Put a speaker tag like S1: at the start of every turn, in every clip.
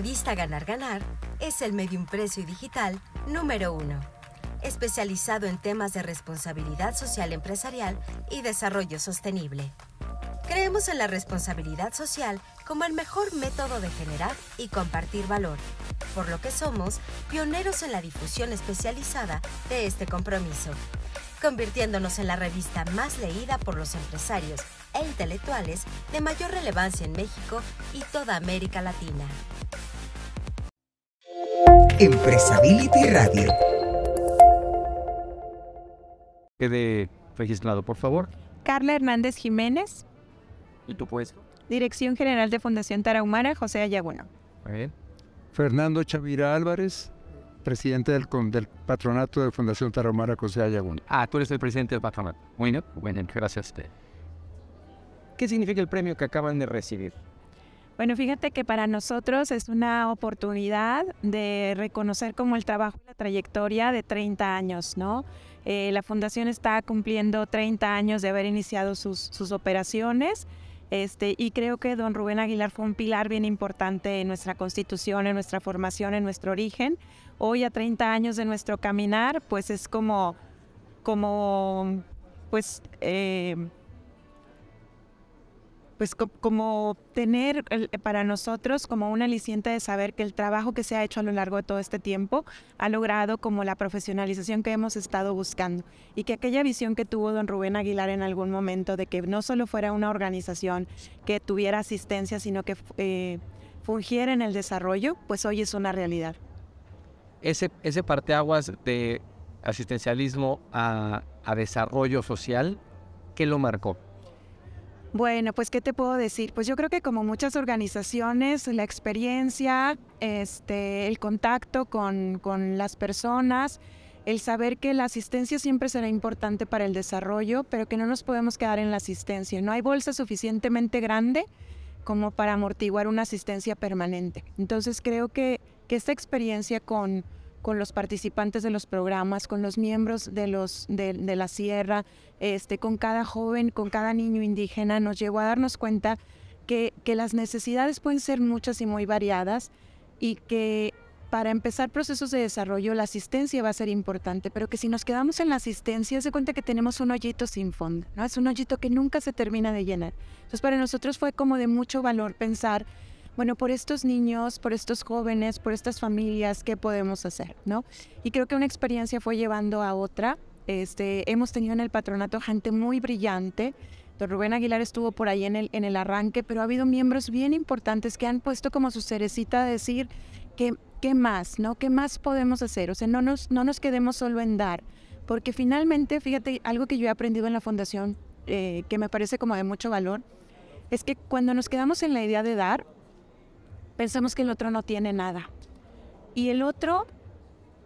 S1: revista Ganar Ganar es el medio impreso y digital número uno, especializado en temas de responsabilidad social empresarial y desarrollo sostenible. Creemos en la responsabilidad social como el mejor método de generar y compartir valor, por lo que somos pioneros en la difusión especializada de este compromiso, convirtiéndonos en la revista más leída por los empresarios e intelectuales de mayor relevancia en México y toda América Latina.
S2: Empresability Radio.
S3: Quede registrado, por favor.
S4: Carla Hernández Jiménez.
S3: ¿Y tú puedes?
S4: Dirección General de Fundación Tarahumara, José Ayaguno.
S5: Fernando Chavira Álvarez, presidente del, del patronato de Fundación Tarahumara, José Ayaguno.
S3: Ah, tú eres el presidente del patronato. Bueno, bueno, gracias a usted. ¿Qué significa el premio que acaban de recibir?
S4: Bueno, fíjate que para nosotros es una oportunidad de reconocer como el trabajo y la trayectoria de 30 años, ¿no? Eh, la fundación está cumpliendo 30 años de haber iniciado sus, operaciones. Este, y creo que don Rubén Aguilar fue un pilar bien importante en nuestra constitución, en nuestra formación, en nuestro origen. Hoy a 30 años de nuestro caminar, pues es como, como pues, eh, pues como tener para nosotros como una aliciente de saber que el trabajo que se ha hecho a lo largo de todo este tiempo ha logrado como la profesionalización que hemos estado buscando y que aquella visión que tuvo don Rubén Aguilar en algún momento de que no solo fuera una organización que tuviera asistencia, sino que eh, fungiera en el desarrollo, pues hoy es una realidad.
S3: Ese, ese parteaguas de asistencialismo a, a desarrollo social, ¿qué lo marcó?
S4: Bueno, pues qué te puedo decir? Pues yo creo que como muchas organizaciones, la experiencia, este, el contacto con, con las personas, el saber que la asistencia siempre será importante para el desarrollo, pero que no nos podemos quedar en la asistencia. No hay bolsa suficientemente grande como para amortiguar una asistencia permanente. Entonces creo que, que esta experiencia con, con los participantes de los programas, con los miembros de, los, de, la sierra, este, con cada joven, con cada niño indígena, nos llevó a darnos cuenta que, que las necesidades pueden ser muchas y muy variadas y que para empezar procesos de desarrollo la asistencia va a ser importante, pero que si nos quedamos en la asistencia, se cuenta que tenemos un hoyito sin fondo, ¿no? Es un hoyito que nunca se termina de llenar. Entonces para nosotros fue como de mucho valor pensar bueno, por estos niños, por estos jóvenes, por estas familias, ¿qué podemos hacer? ¿no? Y creo que una experiencia fue llevando a otra. Este, hemos tenido en el patronato gente muy brillante. Don Rubén Aguilar estuvo por ahí en el, en el arranque, pero ha habido miembros bien importantes que han puesto como su cerecita de decir que, qué más, ¿no? ¿Qué más podemos hacer? O sea, no nos, no nos quedemos solo en dar, porque finalmente, fíjate, algo que yo he aprendido en la fundación, eh, que me parece como de mucho valor, es que cuando nos quedamos en la idea de dar, pensamos que el otro no tiene nada. Y el otro,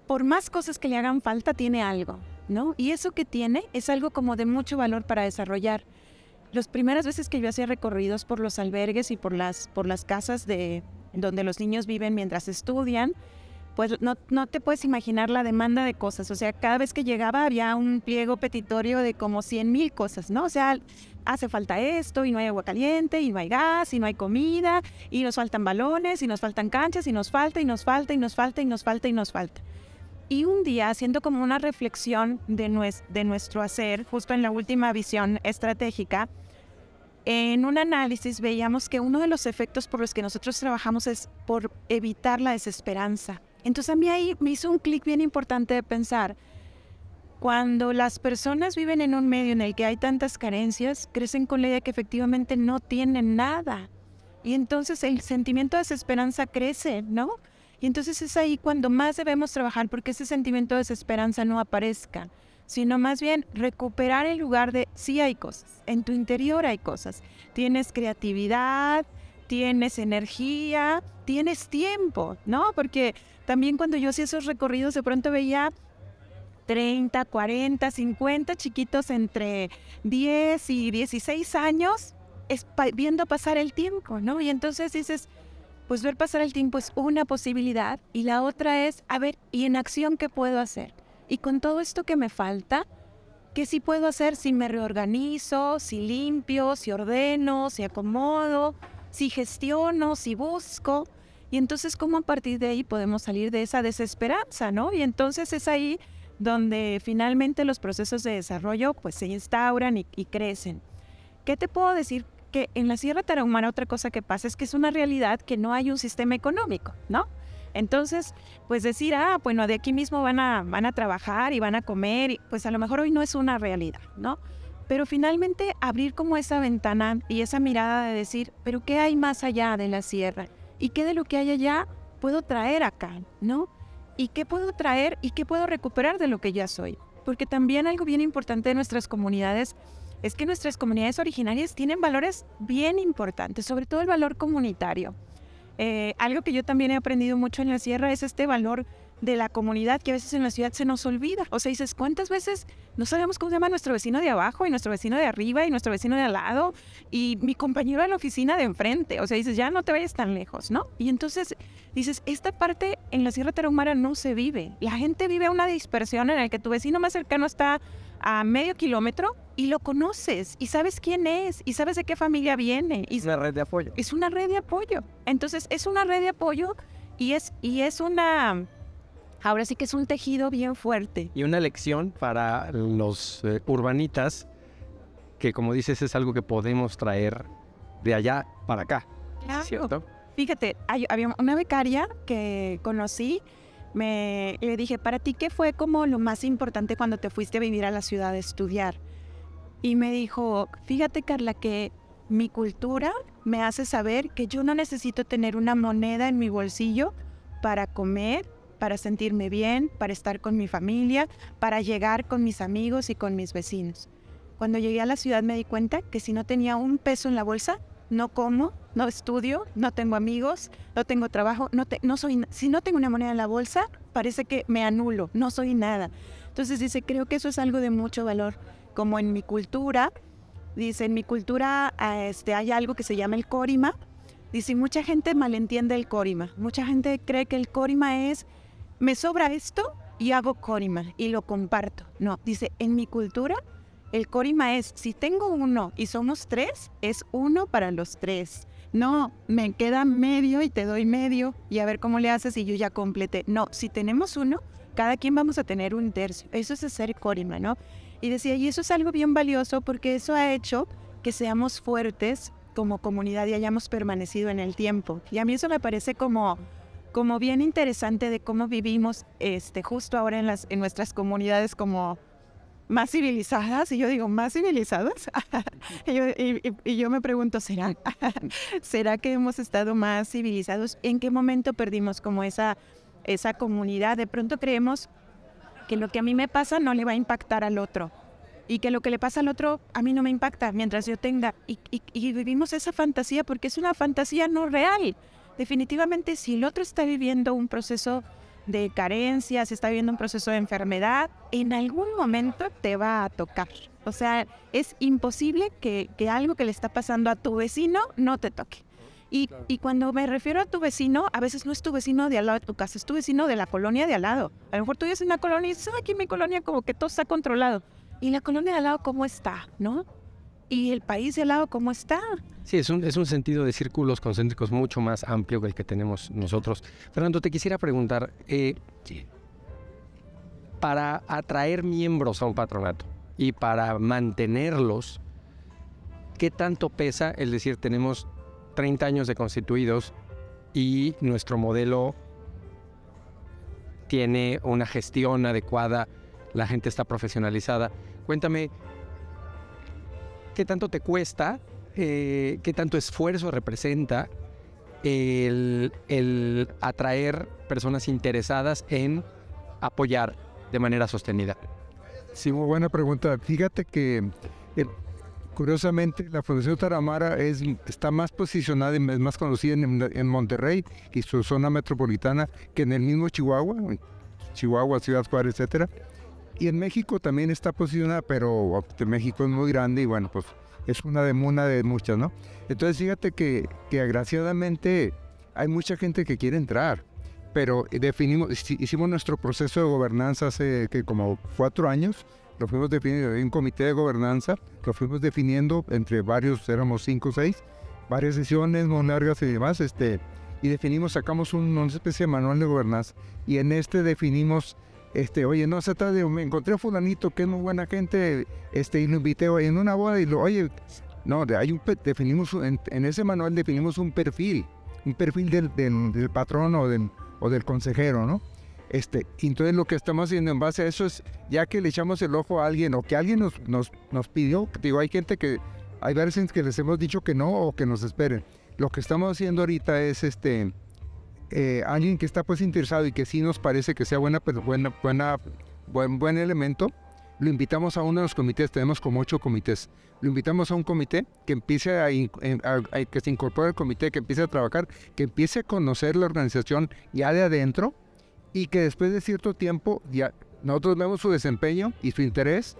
S4: por más cosas que le hagan falta, tiene algo, ¿no? Y eso que tiene es algo como de mucho valor para desarrollar. Las primeras veces que yo hacía recorridos por los albergues y por las, por las casas de donde los niños viven mientras estudian, pues no, no te puedes imaginar la demanda de cosas. O sea, cada vez que llegaba había un pliego petitorio de como 100 mil cosas, ¿no? O sea, hace falta esto y no hay agua caliente y no hay gas y no hay comida y nos faltan balones y nos faltan canchas y nos falta y nos falta y nos falta y nos falta y nos falta. Y un día, haciendo como una reflexión de, de nuestro hacer, justo en la última visión estratégica, en un análisis veíamos que uno de los efectos por los que nosotros trabajamos es por evitar la desesperanza. Entonces a mí ahí me hizo un clic bien importante de pensar, cuando las personas viven en un medio en el que hay tantas carencias, crecen con la idea que efectivamente no tienen nada. Y entonces el sentimiento de desesperanza crece, ¿no? Y entonces es ahí cuando más debemos trabajar porque ese sentimiento de desesperanza no aparezca, sino más bien recuperar el lugar de sí hay cosas, en tu interior hay cosas. Tienes creatividad, tienes energía, tienes tiempo, ¿no? Porque también cuando yo hacía esos recorridos de pronto veía 30, 40, 50 chiquitos entre 10 y 16 años viendo pasar el tiempo, ¿no? Y entonces dices, pues ver pasar el tiempo es una posibilidad y la otra es, a ver, ¿y en acción qué puedo hacer? Y con todo esto que me falta, ¿qué sí puedo hacer si me reorganizo, si limpio, si ordeno, si acomodo, si gestiono, si busco? Y entonces, ¿cómo a partir de ahí podemos salir de esa desesperanza, no? Y entonces es ahí donde finalmente los procesos de desarrollo pues se instauran y, y crecen. ¿Qué te puedo decir que en la Sierra Tarahumara otra cosa que pasa es que es una realidad que no hay un sistema económico, ¿no? Entonces, pues decir, ah, bueno, de aquí mismo van a, van a trabajar y van a comer, pues a lo mejor hoy no es una realidad, ¿no? Pero finalmente abrir como esa ventana y esa mirada de decir, pero ¿qué hay más allá de la sierra? ¿Y qué de lo que hay allá puedo traer acá, ¿no? ¿Y qué puedo traer y qué puedo recuperar de lo que ya soy? Porque también algo bien importante de nuestras comunidades es que nuestras comunidades originarias tienen valores bien importantes, sobre todo el valor comunitario. Eh, algo que yo también he aprendido mucho en la sierra es este valor de la comunidad que a veces en la ciudad se nos olvida. O sea, dices, ¿cuántas veces no sabemos cómo se llama nuestro vecino de abajo y nuestro vecino de arriba y nuestro vecino de al lado y mi compañero de la oficina de enfrente? O sea, dices, ya no te vayas tan lejos, ¿no? Y entonces dices, esta parte en la Sierra Tarahumara no se vive. La gente vive una dispersión en la que tu vecino más cercano está a medio kilómetro y lo conoces y sabes quién es y sabes de qué familia viene.
S3: es una red de apoyo.
S4: Es una red de apoyo. Entonces es una red de apoyo y es, y es una... Ahora sí que es un tejido bien fuerte.
S3: Y una lección para los eh, urbanitas, que como dices es algo que podemos traer de allá para acá. ¿Cierto?
S4: Fíjate, había una becaria que conocí me le dije, para ti, ¿qué fue como lo más importante cuando te fuiste a vivir a la ciudad a estudiar? Y me dijo, fíjate Carla, que mi cultura me hace saber que yo no necesito tener una moneda en mi bolsillo para comer, para sentirme bien, para estar con mi familia, para llegar con mis amigos y con mis vecinos. Cuando llegué a la ciudad me di cuenta que si no tenía un peso en la bolsa, no como, no estudio, no tengo amigos, no tengo trabajo, no, no soy, si no tengo una moneda en la bolsa, parece que me anulo, no soy nada. Entonces dice, creo que eso es algo de mucho valor, como en mi cultura, dice, en mi cultura este, hay algo que se llama el corima, dice, mucha gente malentiende el corima, mucha gente cree que el corima es, me sobra esto y hago corima y lo comparto. No, dice, en mi cultura el corima es, si tengo uno y somos tres, es uno para los tres. No, me queda medio y te doy medio y a ver cómo le haces y yo ya completé. No, si tenemos uno, cada quien vamos a tener un tercio. Eso es ser corima, ¿no? Y decía, y eso es algo bien valioso porque eso ha hecho que seamos fuertes como comunidad y hayamos permanecido en el tiempo. Y a mí eso me parece como, como bien interesante de cómo vivimos este, justo ahora en, las, en nuestras comunidades como más civilizadas, y yo digo, ¿más civilizadas? y, yo, me pregunto, ¿será? ¿Será que hemos estado más civilizados? ¿En qué momento perdimos como esa, esa comunidad? De pronto creemos que lo que a mí me pasa no le va a impactar al otro y que lo que le pasa al otro a mí no me impacta mientras yo tenga. Y, y, vivimos esa fantasía porque es una fantasía no real. Definitivamente si el otro está viviendo un proceso de carencias, está viviendo un proceso de enfermedad, en algún momento te va a tocar. O sea, es imposible que, algo que le está pasando a tu vecino no te toque. Y, y, cuando me refiero a tu vecino, a veces no es tu vecino de al lado de tu casa, es tu vecino de la colonia de al lado. A lo mejor tú vives en una colonia y dices, aquí en mi colonia como que todo está controlado. ¿Y la colonia de al lado cómo está? ¿No? ¿Y el país de al lado cómo está?
S3: Sí, es un, es un sentido de círculos concéntricos mucho más amplio que el que tenemos nosotros. Fernando, te quisiera preguntar, eh, para atraer miembros a un patronato y para mantenerlos, ¿qué tanto pesa el decir tenemos 30 años de constituidos y nuestro modelo tiene una gestión adecuada, la gente está profesionalizada? Cuéntame, ¿qué tanto te cuesta eh, qué tanto esfuerzo representa el, atraer personas interesadas en apoyar de manera sostenida?
S5: Sí, muy buena pregunta. Fíjate que eh, Curiosamente, la Fundación Taramara es, está más posicionada y es más conocida en, en, Monterrey y su zona metropolitana que en el mismo Chihuahua, Chihuahua, Ciudad Juárez, etcétera. Y en México también está posicionada, pero México es muy grande y bueno, pues es una de, muchas, ¿no? Entonces fíjate que, que agraciadamente hay mucha gente que quiere entrar, pero definimos, hicimos nuestro proceso de gobernanza hace como cuatro años, lo fuimos definiendo, hay un comité de gobernanza, lo fuimos definiendo entre varios, éramos cinco o seis, varias sesiones muy largas y demás, este, y definimos, sacamos un, una especie de manual de gobernanza, y en este definimos este, oye, no se trata de, me encontré a fulanito que es muy buena gente, este, y lo invité en una boda y lo, oye, no, hay un, definimos, en, ese manual definimos un perfil, un perfil del, del, patrón o del, o del consejero, ¿no? Este, entonces lo que estamos haciendo en base a eso es, ya que le echamos el ojo a alguien o que alguien nos, nos, nos pidió, digo, hay gente que, hay veces que les hemos dicho que no o que nos esperen. Lo que estamos haciendo ahorita es, este, eh, alguien que está pues interesado y que sí nos parece que sea buena, pero buena, buena, buen, buen elemento, lo invitamos a uno de los comités, tenemos como ocho comités, lo invitamos a un comité que empiece a, que se incorpore al comité, que empiece a trabajar, que empiece a conocer la organización ya de adentro y que después de cierto tiempo ya nosotros vemos su desempeño y su interés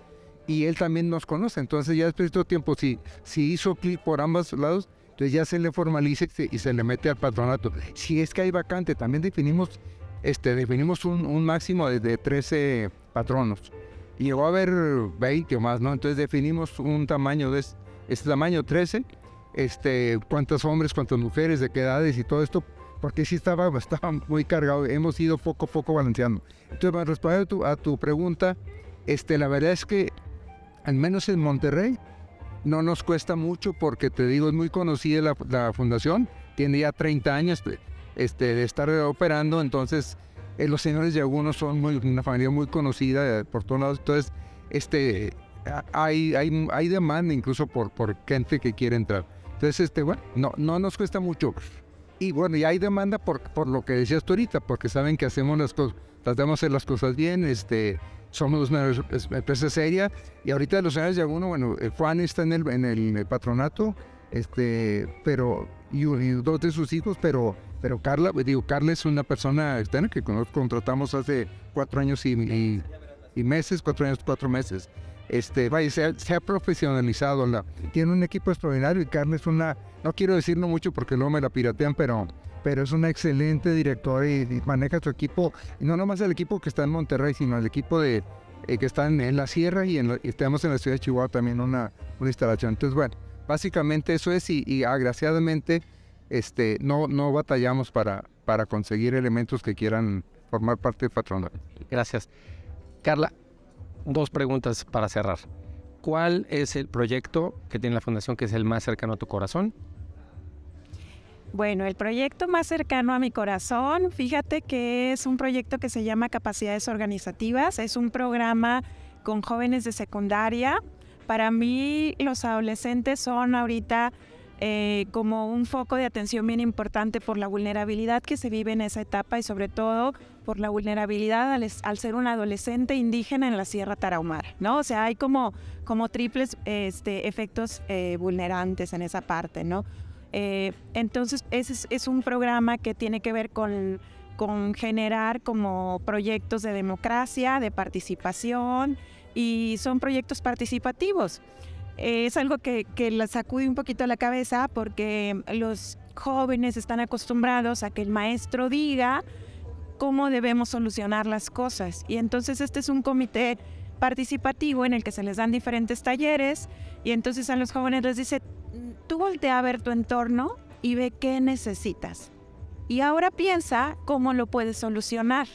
S5: y él también nos conoce. Entonces ya después de cierto tiempo, si, si hizo clic por ambos lados, entonces ya se le formaliza y se, le mete al patronato. Si es que hay vacante, también definimos, este, definimos un, máximo de, 13 patronos. Llegó a haber 20 o más, ¿no? Entonces definimos un tamaño de este tamaño 13, este, cuántos hombres, cuántas mujeres, de qué edades y todo esto, porque sí estaba, estaba muy cargado, hemos ido poco a poco balanceando. Entonces, para responder a tu, a tu pregunta, este, la verdad es que, al menos en Monterrey, no nos cuesta mucho porque te digo, es muy conocida la, fundación, tiene ya 30 años de, este, de estar operando, entonces eh, los señores de algunos son una familia muy conocida eh, por todos lados, entonces este, hay, hay, hay demanda incluso por, por gente que quiere entrar. Entonces, este, bueno, no, no nos cuesta mucho. Y bueno, y hay demanda por, por lo que decías tú ahorita, porque saben que hacemos las cosas, tratamos de hacer las cosas bien, este, somos una empresa seria y ahorita los señores de alguno, bueno, eh, Juan está en el, en el patronato, este, pero, y, dos de sus hijos, pero, pero Carla, digo, Carla es una persona externa que contratamos hace cuatro años y, y, meses, cuatro años, cuatro meses. Este, vaya, se ha, se ha profesionalizado, la, tiene un equipo extraordinario y Carla es una, no quiero decirlo mucho porque luego me la piratean, pero pero es una excelente directora y, maneja su equipo, y no nomás el equipo que está en Monterrey, sino el equipo de, eh, que está en, la sierra y, en tenemos en la ciudad de Chihuahua también una, una instalación. Entonces, bueno, básicamente eso es y, agraciadamente este, no, no batallamos para, para conseguir elementos que quieran formar parte del patronato.
S3: Gracias. Carla, dos preguntas para cerrar. ¿Cuál es el proyecto que tiene la Fundación que es el más cercano a tu corazón?
S4: Bueno, el proyecto más cercano a mi corazón, fíjate que es un proyecto que se llama Capacidades Organizativas, es un programa con jóvenes de secundaria. Para mí los adolescentes son ahorita eh, como un foco de atención bien importante por la vulnerabilidad que se vive en esa etapa y sobre todo por la vulnerabilidad al, ser un adolescente indígena en la Sierra Tarahumara, ¿no? O sea, hay como, como triples este, efectos eh, vulnerantes en esa parte, ¿no? Eh, entonces, ese es, un programa que tiene que ver con, con generar como proyectos de democracia, de participación, y son proyectos participativos. es algo que, que les sacude un poquito la cabeza porque los jóvenes están acostumbrados a que el maestro diga cómo debemos solucionar las cosas. Y entonces este es un comité participativo en el que se les dan diferentes talleres y entonces a los jóvenes les dice, tú voltea a ver tu entorno y ve qué necesitas. Y ahora piensa cómo lo puedes solucionar.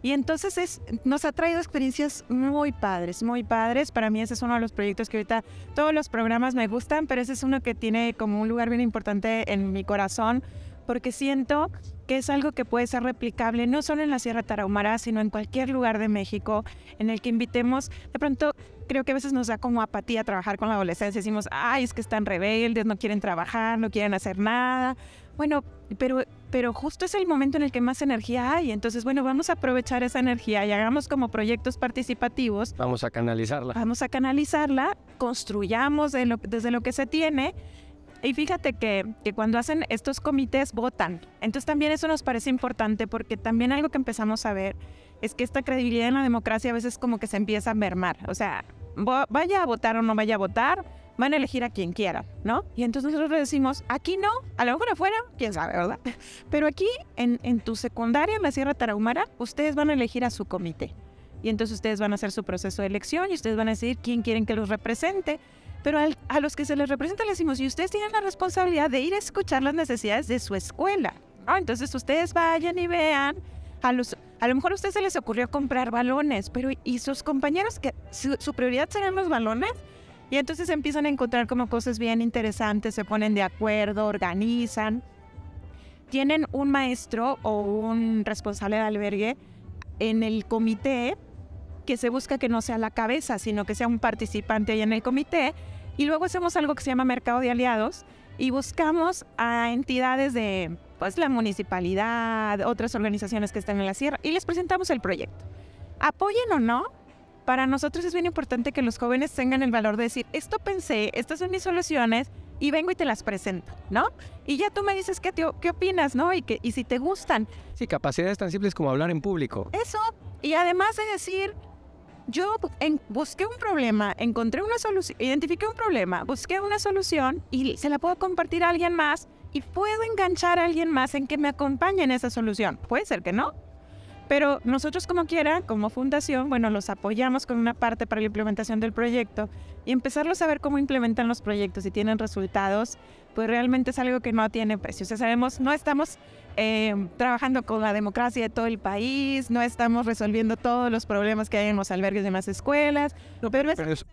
S4: Y entonces es, nos ha traído experiencias muy padres, muy padres. Para mí ese es uno de los proyectos que ahorita todos los programas me gustan, pero ese es uno que tiene como un lugar bien importante en mi corazón porque siento que es algo que puede ser replicable no solo en la Sierra Tarahumara, sino en cualquier lugar de México en el que invitemos, de pronto creo que a veces nos da como apatía trabajar con la adolescencia, decimos, ay, es que están rebeldes, no quieren trabajar, no quieren hacer nada, bueno, pero, pero justo es el momento en el que más energía hay. Entonces, bueno, vamos a aprovechar esa energía y hagamos como proyectos participativos.
S3: Vamos a canalizarla.
S4: Vamos a canalizarla, construyamos desde lo que se tiene. Y fíjate que, que, cuando hacen estos comités votan. Entonces también eso nos parece importante porque también algo que empezamos a ver es que esta credibilidad en la democracia a veces como que se empieza a mermar. O sea, vaya a votar o no vaya a votar, van a elegir a quien quiera, ¿no? Y entonces nosotros decimos, aquí no, a lo mejor afuera, quién sabe, ¿verdad? Pero aquí, en, en tu secundaria, en la Sierra Tarahumara, ustedes van a elegir a su comité. Y entonces ustedes van a hacer su proceso de elección y ustedes van a decidir quién quieren que los represente. Pero a los que se les representa les decimos, y ustedes tienen la responsabilidad de ir a escuchar las necesidades de su escuela. Entonces ustedes vayan y vean a los... A lo mejor a ustedes se les ocurrió comprar balones, pero ¿y sus compañeros su, su prioridad serán los balones? Y entonces empiezan a encontrar como cosas bien interesantes, se ponen de acuerdo, organizan. Tienen un maestro o un responsable de albergue en el comité que se busca que no sea la cabeza, sino que sea un participante ahí en el comité. Y luego hacemos algo que se llama mercado de aliados y buscamos a entidades de pues, la municipalidad, otras organizaciones que están en la sierra y les presentamos el proyecto. Apoyen o no, para nosotros es bien importante que los jóvenes tengan el valor de decir, esto pensé, estas son mis soluciones y vengo y te las presento, ¿no? Y ya tú me dices qué, qué opinas, ¿no? Y, que, y si te gustan.
S3: Sí, capacidades tan simples como hablar en público.
S4: Eso. Y además de decir, yo busqué un problema, encontré una solución, identifiqué un problema, busqué una solución y se la puedo compartir a alguien más y puedo enganchar a alguien más en que me acompañe en esa solución. Puede ser que no, pero nosotros como quiera, como fundación, bueno, los apoyamos con una parte para la implementación del proyecto y empezarlos a ver cómo implementan los proyectos y tienen resultados, pues realmente es algo que no tiene precio. O sea, sabemos, no estamos eh, trabajando con la democracia de todo el país, no estamos resolviendo todos los problemas que hay en los albergues de más escuelas, pero
S3: es,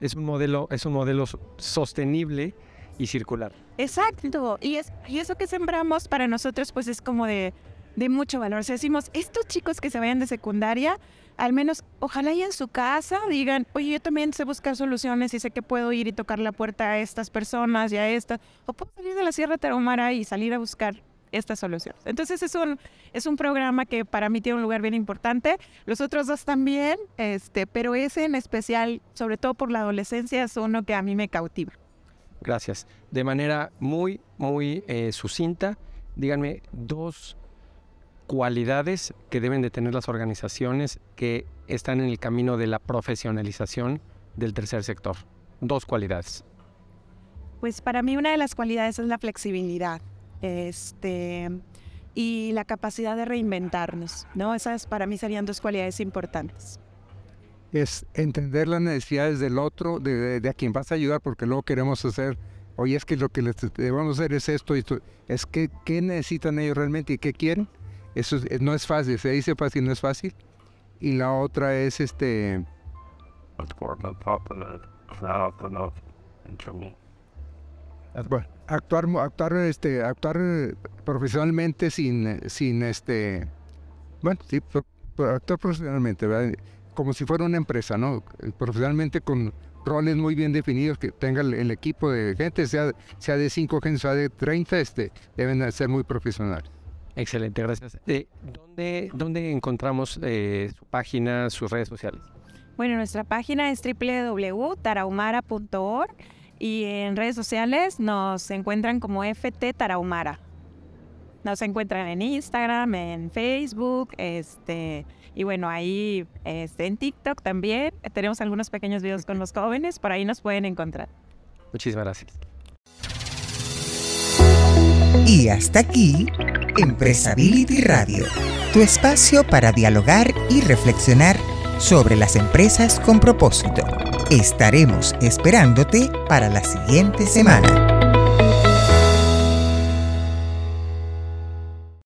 S3: es un modelo, es un modelo sostenible y circular.
S4: Exacto, y, es, y eso que sembramos para nosotros pues es como de de mucho valor. Decimos, estos chicos que se vayan de secundaria, al menos ojalá y en su casa digan, oye, yo también sé buscar soluciones y sé que puedo ir y tocar la puerta a estas personas y a estas, o puedo salir de la Sierra Tarahumara y salir a buscar estas soluciones. Entonces es un, es un programa que para mí tiene un lugar bien importante. Los otros dos también, este, pero ese en especial, sobre todo por la adolescencia, es uno que a mí me cautiva.
S3: Gracias. De manera muy, muy eh, sucinta, díganme dos cualidades que deben de tener las organizaciones que están en el camino de la profesionalización del tercer sector? Dos cualidades.
S4: Pues para mí una de las cualidades es la flexibilidad este, y la capacidad de reinventarnos. ¿no? Esas para mí serían dos cualidades importantes.
S5: Es entender las necesidades del otro, de, a quien vas a ayudar, porque luego queremos hacer, oye, es que lo que les debemos hacer es esto, esto. es que qué necesitan ellos realmente y qué quieren eso eh, no es fácil, se dice fácil, no es fácil. Y la otra es este... actuar, actuar, este, actuar profesionalmente sin, sin este, bueno, sí, actuar profesionalmente, como si fuera una empresa, ¿no? Profesionalmente con roles muy bien definidos, que tenga el, equipo de gente, sea, sea de 5 gente, sea de 30, este, deben ser muy profesionales.
S3: Excelente, gracias. Eh, ¿dónde, ¿Dónde encontramos eh, su página, sus redes sociales?
S4: Bueno, nuestra página es www.tarahumara.org y en redes sociales nos encuentran como FT Tarahumara. Nos encuentran en Instagram, en Facebook, este, y bueno, ahí este, en TikTok también. Tenemos algunos pequeños videos con los jóvenes, por ahí nos pueden encontrar.
S3: Muchísimas gracias.
S2: Y hasta aquí, Empresability Radio, tu espacio para dialogar y reflexionar sobre las empresas con propósito. Estaremos esperándote para la siguiente semana.